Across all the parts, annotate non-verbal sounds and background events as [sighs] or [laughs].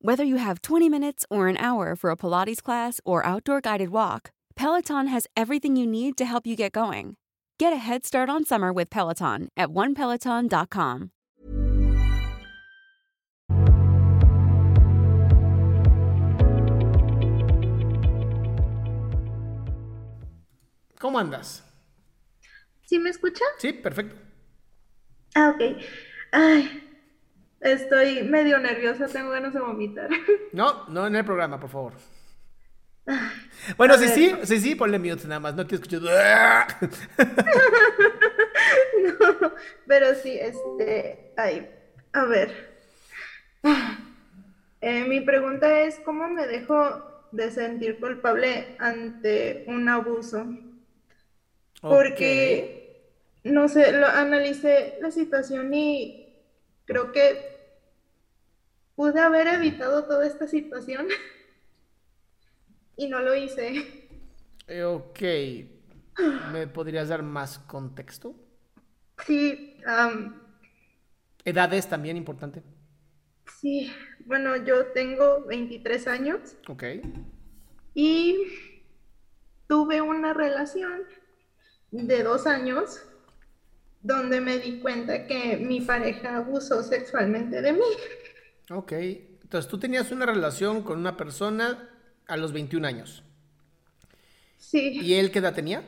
Whether you have 20 minutes or an hour for a Pilates class or outdoor guided walk, Peloton has everything you need to help you get going. Get a head start on summer with Peloton at onepeloton.com. ¿Cómo andas? ¿Sí me escucha? Sí, perfecto. Ah, ok. Ay, estoy medio nerviosa, tengo ganas de vomitar. [laughs] No, no en el programa, por favor. Bueno, sí, sí, sí, sí, ponle mute nada más, no quiero escuchar. [laughs] no, pero sí, este, ay, a ver. Eh, mi pregunta es, ¿cómo me dejo de sentir culpable ante un abuso? Porque, no sé, lo analicé la situación y creo que pude haber evitado toda esta situación y no lo hice. Eh, ok. ¿Me podrías dar más contexto? Sí. ¿Edades también importante? Sí. Bueno, yo tengo 23 años. Ok. Y tuve una relación de dos años donde me di cuenta que mi pareja abusó sexualmente de mí. Ok, entonces tú tenías una relación con una persona a los 21 años. Sí. ¿Y él qué edad tenía?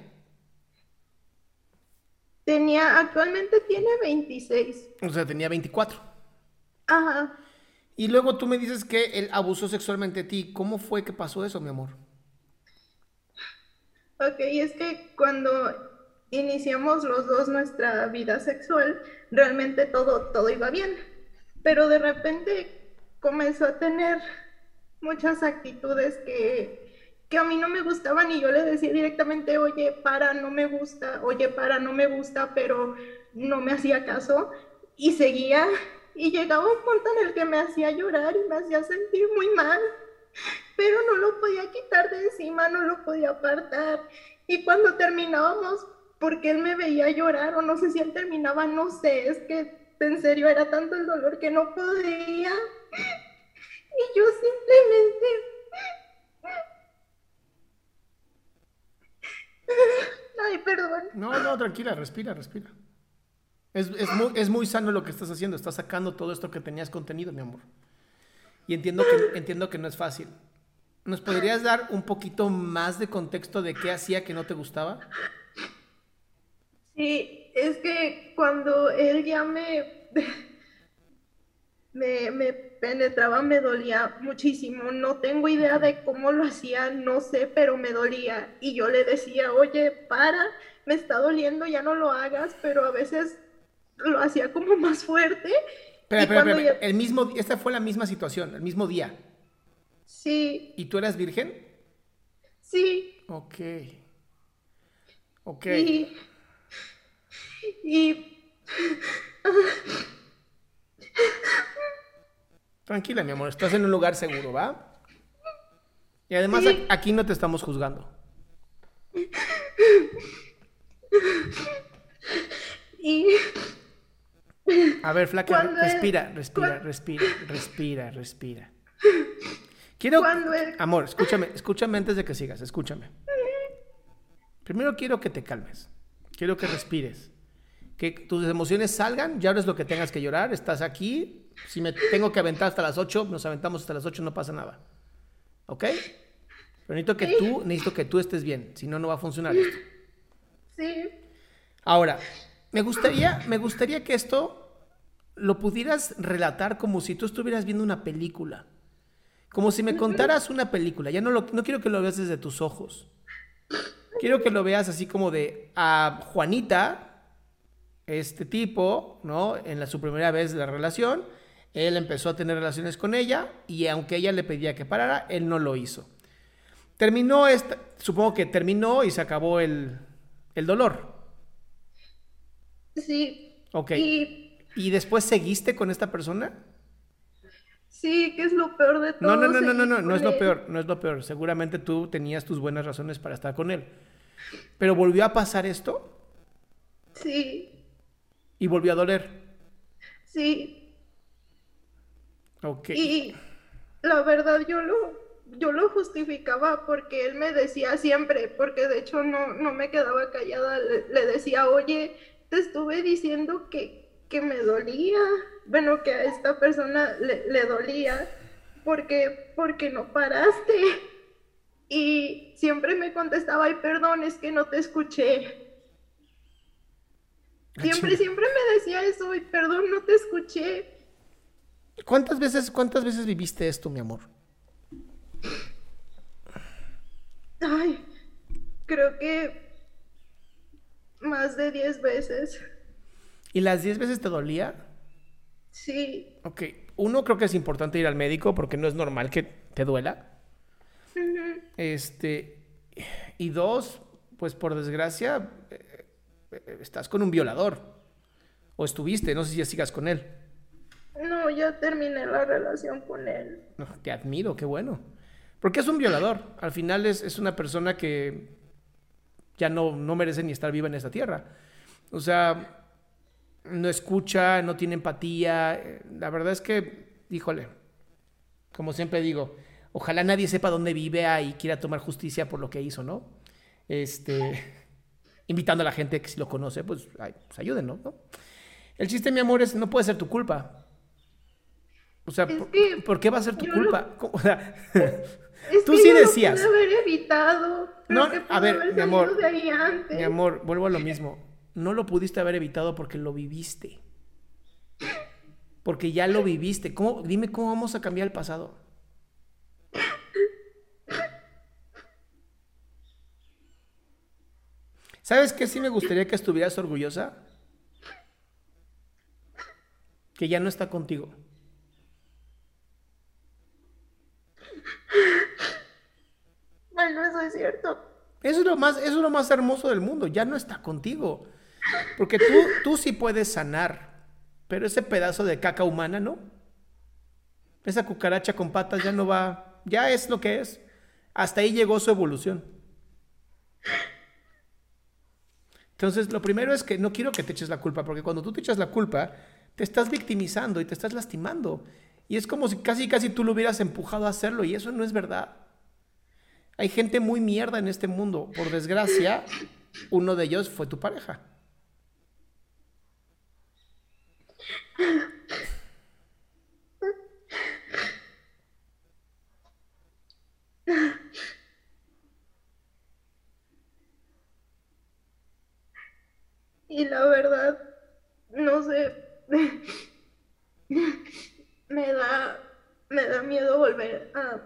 Tenía, actualmente tiene 26. O sea, tenía 24. Ajá. Y luego tú me dices que él abusó sexualmente de ti. ¿Cómo fue que pasó eso, mi amor? Ok, es que cuando iniciamos los dos nuestra vida sexual, realmente todo, todo iba bien. Pero de repente comenzó a tener muchas actitudes que, que a mí no me gustaban y yo le decía directamente, oye, para, no me gusta, oye, para, no me gusta, pero no me hacía caso y seguía y llegaba un punto en el que me hacía llorar y me hacía sentir muy mal, pero no lo podía quitar de encima, no lo podía apartar. Y cuando terminábamos, porque él me veía llorar o no sé si él terminaba, no sé, es que en serio era tanto el dolor que no podía. Y yo simplemente... Ay, perdón. No, no, tranquila, respira, respira. Es, es, muy, es muy sano lo que estás haciendo, estás sacando todo esto que tenías contenido, mi amor. Y entiendo que, entiendo que no es fácil. ¿Nos podrías dar un poquito más de contexto de qué hacía que no te gustaba? Sí, es que cuando él ya me, [laughs] me, me, penetraba me dolía muchísimo. No tengo idea de cómo lo hacía, no sé, pero me dolía. Y yo le decía, oye, para, me está doliendo, ya no lo hagas, pero a veces lo hacía como [laughs] más fuerte. Espera, espera, espera. El mismo, esta fue la misma situación, el mismo día. Sí. ¿Y tú eras virgen? Sí. Ok. Ok. Y, y... Tranquila, mi amor, estás en un lugar seguro, ¿va? Y además aquí no te estamos juzgando. y... A ver, flaca, respira, respira, respira, respira, respira. Quiero, amor, escúchame, escúchame antes de que sigas, escúchame. Primero quiero que te calmes, quiero que respires, que tus emociones salgan, ya es lo que tengas que llorar, estás aquí, si me tengo que aventar hasta las 8, nos aventamos hasta las 8, no pasa nada. ¿Ok? Pero necesito que tú, necesito que tú estés bien, si no, no va a funcionar esto. Sí, Ahora, me gustaría, me gustaría que esto lo pudieras relatar como si tú estuvieras viendo una película. Como si me contaras una película. Ya no, lo, no quiero que lo veas desde tus ojos. Quiero que lo veas así como de a Juanita, este tipo, ¿no? En la, su primera vez de la relación, él empezó a tener relaciones con ella y aunque ella le pedía que parara, él no lo hizo. Terminó esta, supongo que terminó y se acabó el, el dolor. Sí. Ok. Y... ¿Y después seguiste con esta persona? Sí, que es lo peor de todo. No, no, no, no, no, no, no es lo peor, no es lo peor. Seguramente tú tenías tus buenas razones para estar con él. Pero volvió a pasar esto. Sí. Y volvió a doler. Sí. Ok. Y la verdad yo lo, yo lo justificaba porque él me decía siempre, porque de hecho no, no me quedaba callada, le, le decía, oye, te estuve diciendo que, que me dolía, bueno, que a esta persona le, le dolía, porque, porque no paraste. Y siempre me contestaba, ay, perdón, es que no te escuché. Siempre, siempre me decía eso, ay, perdón, no te escuché. ¿Cuántas veces, cuántas veces viviste esto, mi amor? Ay, creo que más de 10 veces. ¿Y las 10 veces te dolía? Sí. Ok, uno creo que es importante ir al médico porque no es normal que te duela. Este, y dos, pues por desgracia, eh, estás con un violador. O estuviste, no sé si ya sigas con él. No, ya terminé la relación con él. No, te admiro, qué bueno. Porque es un violador. Al final es, es una persona que ya no, no merece ni estar viva en esta tierra. O sea, no escucha, no tiene empatía. La verdad es que, híjole, como siempre digo, ojalá nadie sepa dónde vive y quiera tomar justicia por lo que hizo, ¿no? Este, invitando a la gente que si lo conoce, pues, ay, pues ayuden, ¿no? El chiste, mi amor, es no puede ser tu culpa. O sea, por, ¿por, qué va a ser tu culpa? Lo... [laughs] O sea, es tú que sí yo decías. Lo pude haber evitado. No, a ver, mi amor, de ahí antes. mi amor, vuelvo a lo mismo. No lo pudiste haber evitado porque lo viviste. Porque ya lo viviste. ¿Cómo, dime cómo vamos a cambiar el pasado. ¿Sabes qué sí me gustaría que estuvieras orgullosa? Que ya no está contigo. Bueno, eso es cierto. Eso es lo más, eso es lo más hermoso del mundo. Ya no está contigo. Porque tú, tú sí puedes sanar. Pero ese pedazo de caca humana, ¿no? Esa cucaracha con patas ya no va. Ya es lo que es. Hasta ahí llegó su evolución. Entonces, lo primero es que no quiero que te eches la culpa, porque cuando tú te echas la culpa, te estás victimizando y te estás lastimando. Y es como si casi, casi tú lo hubieras empujado a hacerlo, y eso no es verdad. Hay gente muy mierda en este mundo. Por desgracia, uno de ellos fue tu pareja. Y la verdad, no sé, [laughs] me da, me da miedo volver a,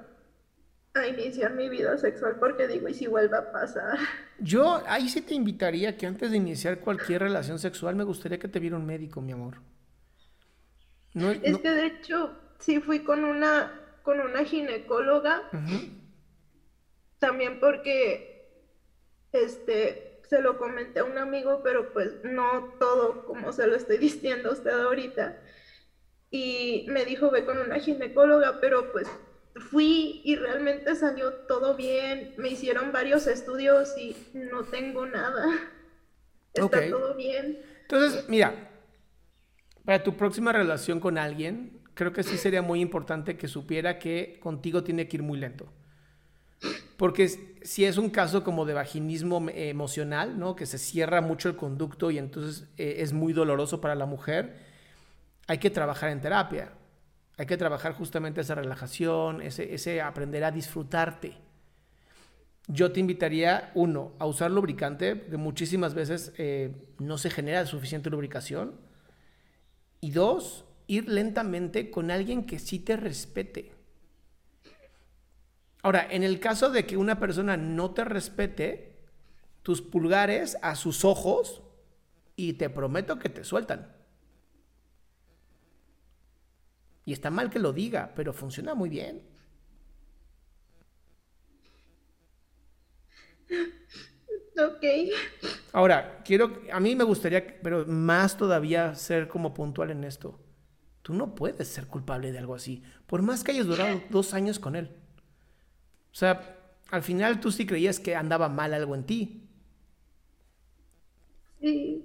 a, iniciar mi vida sexual porque digo, ¿y si vuelve a pasar? Yo ahí sí te invitaría que antes de iniciar cualquier relación sexual me gustaría que te viera un médico, mi amor. No, es no... que de hecho sí fui con una, con una ginecóloga, uh -huh. también porque, este, se lo comenté a un amigo, pero pues no todo como se lo estoy [laughs] diciendo a usted ahorita. Y me dijo, ve con una ginecóloga, pero pues fui y realmente salió todo bien. Me hicieron varios estudios y no tengo nada. [laughs] Está okay. todo bien. Entonces, mira, para tu próxima relación con alguien, creo que sí sería muy importante que supiera que contigo tiene que ir muy lento. Porque si es un caso como de vaginismo emocional, ¿no? Que se cierra mucho el conducto y entonces eh, es muy doloroso para la mujer, hay que trabajar en terapia. Hay que trabajar justamente esa relajación, ese, ese aprender a disfrutarte. yo te invitaría, uno, a usar lubricante, que muchísimas veces eh, no se genera suficiente lubricación. Y dos, ir lentamente con alguien que sí te respete. Ahora, en el caso de que una persona no te respete, tus pulgares a sus ojos y te prometo que te sueltan. Y está mal que lo diga, pero funciona muy bien. Ok. Ahora, quiero, a mí me gustaría, pero más todavía ser como puntual en esto. Tú no puedes ser culpable de algo así, por más que hayas durado dos años con él. O sea, al final tú sí creías que andaba mal algo en ti. Sí.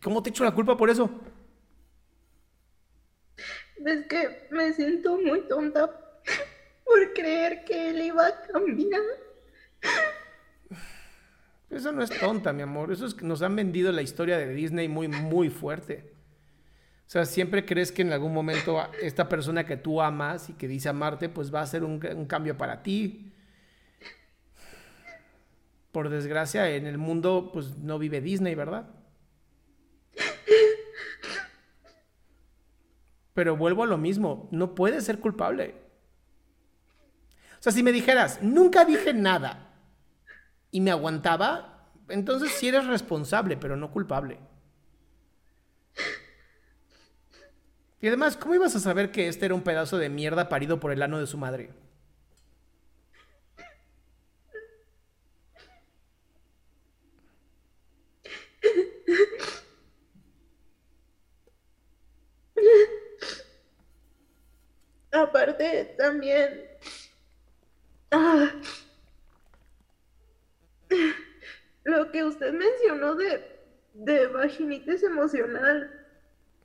¿Cómo te echo la culpa por eso? Es que me siento muy tonta por creer que él iba a cambiar. Eso no es tonta, mi amor. Eso es que nos han vendido la historia de Disney muy, muy fuerte. O sea, siempre crees que en algún momento esta persona que tú amas y que dice amarte, pues va a ser un, cambio para ti. Por desgracia, en el mundo, pues no vive Disney, ¿verdad? Pero vuelvo a lo mismo, no puedes ser culpable. O sea, si me dijeras, nunca dije nada y me aguantaba, entonces sí eres responsable, pero no culpable. Y además, ¿cómo ibas a saber que este era un pedazo de mierda parido por el ano de su madre? Aparte, también... Ah, lo que usted mencionó de, de vaginitis emocional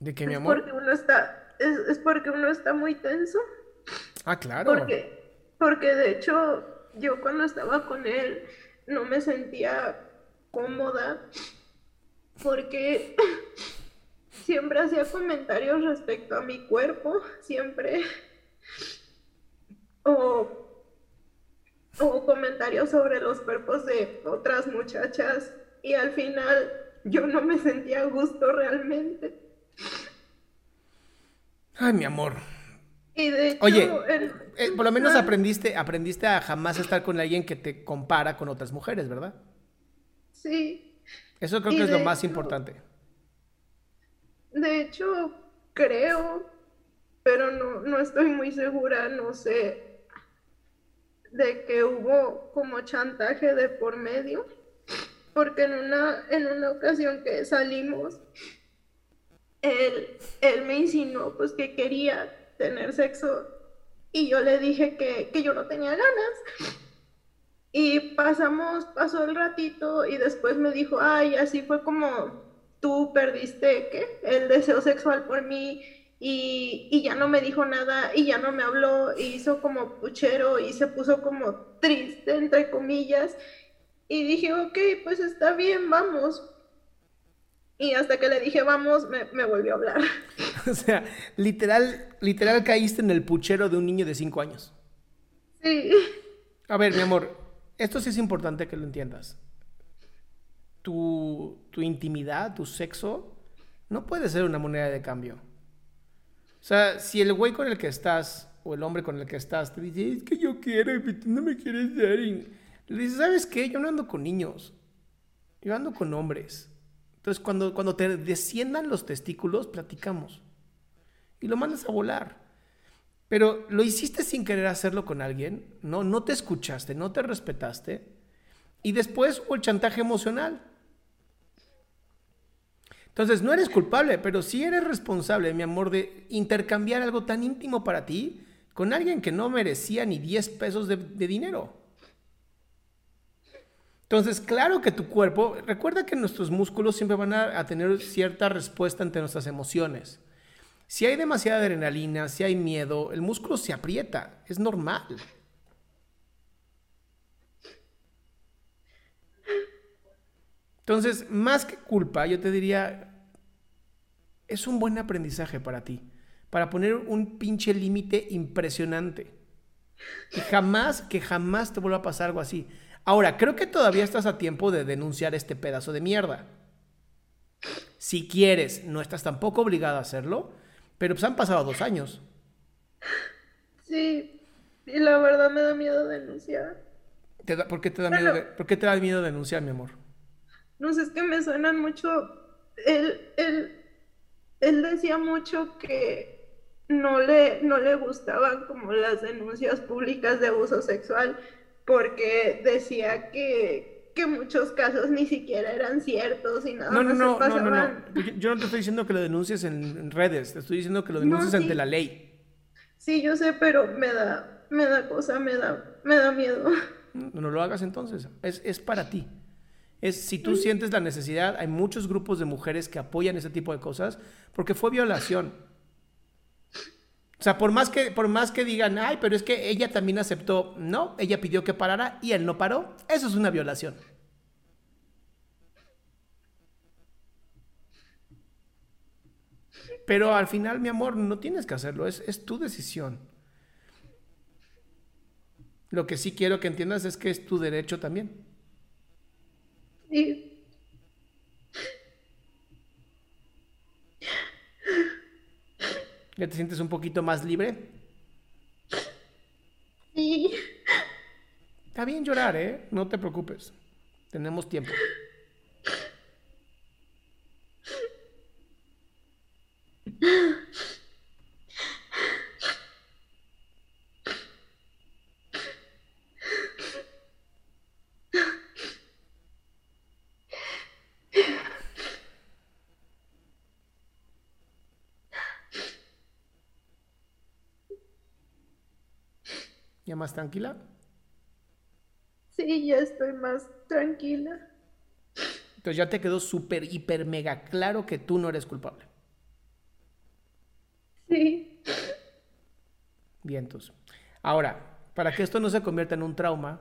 ¿De qué, mi amor? Porque uno está, es, porque uno está muy tenso. Ah, claro. Porque, porque de hecho, yo cuando estaba con él no me sentía cómoda porque [laughs] siempre hacía comentarios respecto a mi cuerpo, siempre. O, o comentarios sobre los cuerpos de otras muchachas y al final yo no me sentía a gusto realmente. Ay, mi amor. Y de hecho, Oye, eh, por lo menos aprendiste, aprendiste a jamás estar con alguien que te compara con otras mujeres, ¿verdad? Sí. Eso creo que es lo más importante. De hecho, creo, pero no, no estoy muy segura, no sé, de que hubo como chantaje de por medio, porque en una, en una ocasión que salimos, él, él me insinuó pues que quería tener sexo y yo le dije que, que yo no tenía ganas. Y pasamos, pasó el ratito y después me dijo, ay, así fue como tú perdiste ¿qué? el deseo sexual por mí y, y, ya no me dijo nada y ya no me habló y hizo como puchero y se puso como triste, entre comillas. Y dije, ok, pues está bien, vamos. Y hasta que le dije vamos, me, volvió a hablar. [laughs] o sea, literal, literal caíste en el puchero de un niño de 5 años. Sí. A ver, mi amor, esto sí es importante que lo entiendas. Tu, tu intimidad, tu sexo, no puede ser una moneda de cambio. O sea, si el güey con el que estás, o el hombre con el que estás, te dice, es que yo quiero y tú no me quieres dar, le dices, ¿sabes qué? Yo no ando con niños, yo ando con hombres. Entonces, cuando, cuando te desciendan los testículos, platicamos. Y lo mandas a volar. Pero lo hiciste sin querer hacerlo con alguien, ¿no? No te escuchaste, no te respetaste. Y después hubo el chantaje emocional. Entonces, no eres culpable, pero sí eres responsable, mi amor, de intercambiar algo tan íntimo para ti con alguien que no merecía ni 10 pesos de dinero. Entonces, claro que tu cuerpo, recuerda que nuestros músculos siempre van a, tener cierta respuesta ante nuestras emociones. Si hay demasiada adrenalina, si hay miedo, el músculo se aprieta, es normal. Entonces, más que culpa, yo te diría, es un buen aprendizaje para ti, para poner un pinche límite impresionante. Que jamás, que jamás te vuelva a pasar algo así. Ahora, creo que todavía estás a tiempo de denunciar este pedazo de mierda. Si quieres, no estás tampoco obligada a hacerlo, pero pues han pasado dos años. Sí, y la verdad me da miedo denunciar. ¿por, qué te da miedo ¿Por qué te da miedo denunciar, mi amor? No sé, es que me suenan mucho. Él, él, él decía mucho que no le, no le gustaban como las denuncias públicas de abuso sexual porque decía que, que muchos casos ni siquiera eran ciertos y nada no, más no, se pasaban. No, no, no. Yo no te estoy diciendo que lo denuncies en, redes, te estoy diciendo que lo denuncies ante la ley. Sí, yo sé, pero me da, me da cosa, me da, me da miedo. No lo hagas entonces, es, es para ti. Es, si tú sientes la necesidad, hay muchos grupos de mujeres que apoyan ese tipo de cosas porque fue violación. O sea, por más que, por más que digan, ay, pero es que ella también aceptó, no, ella pidió que parara y él no paró, eso es una violación. Pero al final, mi amor, no tienes que hacerlo, es, es tu decisión. Lo que sí quiero que entiendas es que es tu derecho también. Sí. ¿Ya te sientes un poquito más libre? Sí. Está bien llorar, ¿eh? No te preocupes. Tenemos tiempo. Más tranquila? Sí, ya estoy más tranquila. Entonces ya te quedó súper, hiper, mega claro que tú no eres culpable. Sí. Bien, entonces. Ahora, para que esto no se convierta en un trauma,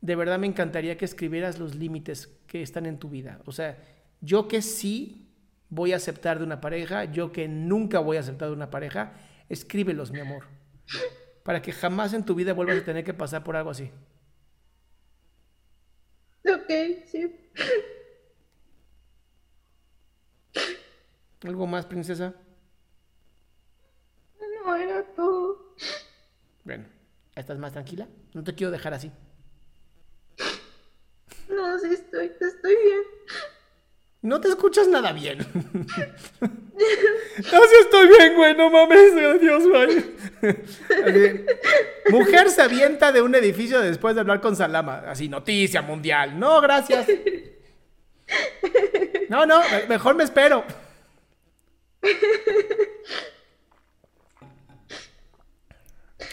de verdad me encantaría que escribieras los límites que están en tu vida. O sea, yo que sí voy a aceptar de una pareja, yo que nunca voy a aceptar de una pareja, escríbelos, mi amor para que jamás en tu vida vuelvas a tener que pasar por algo así. Ok, sí. ¿Algo más, princesa? No, era todo. Bueno, ¿estás más tranquila? No te quiero dejar así. No, sí estoy, estoy bien. No te escuchas nada bien. [laughs] Así estoy bien, güey, no mames, [laughs] Dios, güey. [laughs] Mujer se avienta de un edificio después de hablar con Salama. Así, noticia mundial. No, gracias. No, no, mejor me espero.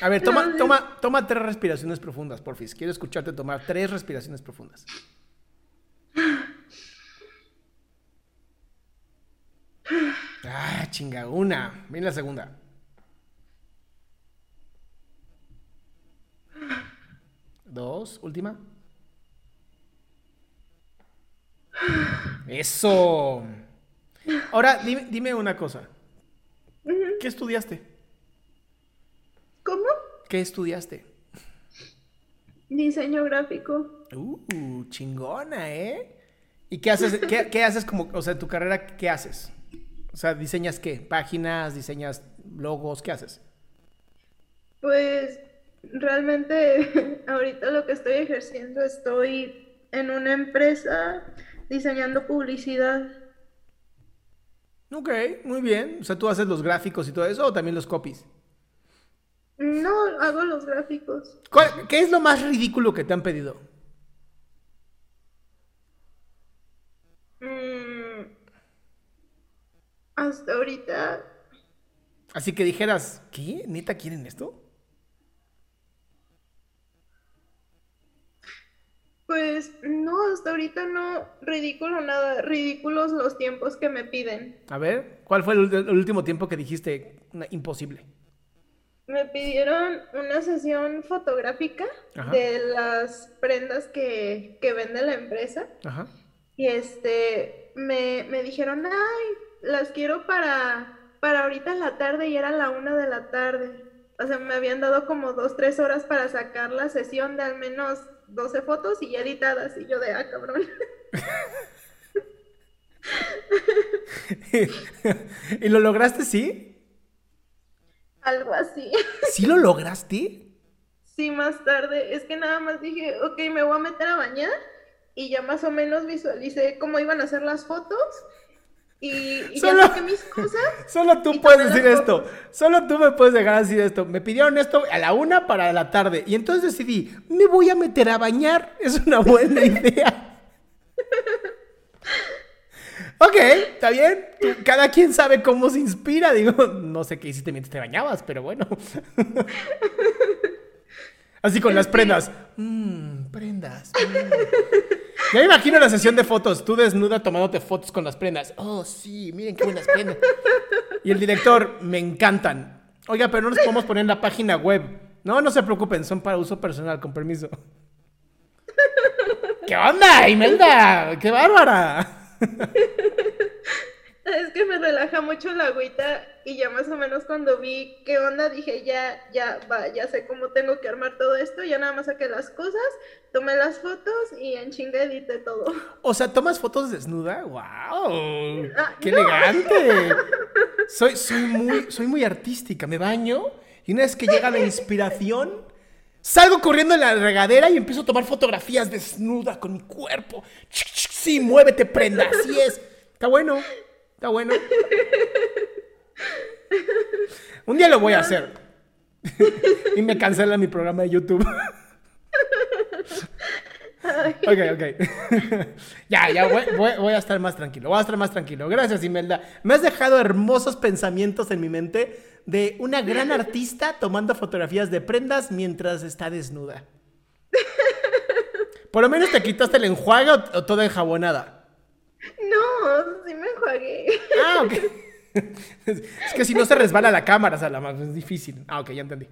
A ver, toma, toma, toma tres respiraciones profundas, porfis. Quiero escucharte tomar tres respiraciones profundas. Ah, chinga, una. Viene la segunda. Dos, última. [sighs] Eso. Ahora, dime, una cosa. ¿Qué estudiaste? ¿Cómo? ¿Qué estudiaste? Diseño gráfico. Uh, chingona, ¿eh? ¿Y qué haces? ¿Qué, qué haces como, o sea, tu carrera, qué haces? O sea, ¿diseñas qué? ¿Páginas? ¿Diseñas logos? ¿Qué haces? Pues realmente [laughs] ahorita lo que estoy ejerciendo estoy en una empresa diseñando publicidad. Ok, muy bien. O sea, ¿tú haces los gráficos y todo eso o también los copies? No, hago los gráficos. ¿Qué es lo más ridículo que te han pedido? hasta ahorita. Así que dijeras, ¿qué? ¿Neta quieren esto? Pues no, hasta ahorita no, ridículo nada, ridículos los tiempos que me piden. A ver, ¿cuál fue el, último tiempo que dijiste imposible? Me pidieron una sesión fotográfica de las prendas que, que vende la empresa. Ajá. Y este, me, me dijeron, ay, las quiero para, para ahorita en la tarde y era la una de la tarde. O sea, me habían dado como dos, tres horas para sacar la sesión de al menos 12 fotos y ya editadas. Y yo de, ah, cabrón. [laughs] ¿Y lo lograste, sí? Algo así. ¿Sí lo lograste? Sí, más tarde. Es que nada más dije, ok, me voy a meter a bañar y ya más o menos visualicé cómo iban a ser las fotos y, solo, ya mis cosas. [laughs] Solo tú puedes decir esto. Solo tú me puedes dejar decir esto. Me pidieron esto a la una para la tarde. Y entonces decidí, me voy a meter a bañar. [laughs] Es una buena [laughs] idea. ok, está bien. cada quien sabe cómo se inspira. Digo, no sé qué hiciste mientras te bañabas, pero bueno. Así con las prendas. Mmm, prendas. Mm. Ya imagino la sesión de fotos, tú desnuda tomándote fotos con las prendas. Oh, sí, miren qué buenas prendas. Y el director, me encantan. Oiga, pero no nos podemos poner en la página web. No, no se preocupen, son para uso personal, con permiso. ¿Qué onda, Imelda? ¡Qué bárbara! Es que me relaja mucho la agüita y ya más o menos cuando vi qué onda dije ya, ya, va, ya sé cómo tengo que armar todo esto, ya nada más saqué las cosas, tomé las fotos y en chinga edité todo. O sea, ¿tomas fotos desnuda? ¡Wow! Ah, ¡Qué elegante! [laughs] Soy, soy, muy, soy muy artística, me baño y una vez que llega la inspiración, salgo corriendo en la regadera y empiezo a tomar fotografías desnuda con mi cuerpo. Sí, muévete, prenda, así es. Está bueno. Está bueno. Un día lo voy a hacer. [laughs] y me cancela mi programa de YouTube. ok, ok. [laughs] ya, ya voy, a estar más tranquilo. Voy a estar más tranquilo. Gracias, Imelda. Me has dejado hermosos pensamientos en mi mente de una gran artista tomando fotografías de prendas mientras está desnuda. [laughs] Por lo menos te quitaste el enjuague o, o toda enjabonada. No, sí me enjuagué. Ah, ok. [laughs] Es que si no se resbala la cámara, o sea, la más es difícil. Ah, ok, ya entendí.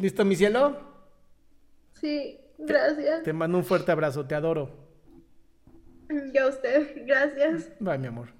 ¿Listo, mi cielo? Sí, gracias. Te, mando un fuerte abrazo, te adoro. Yo a usted, gracias. Bye, mi amor.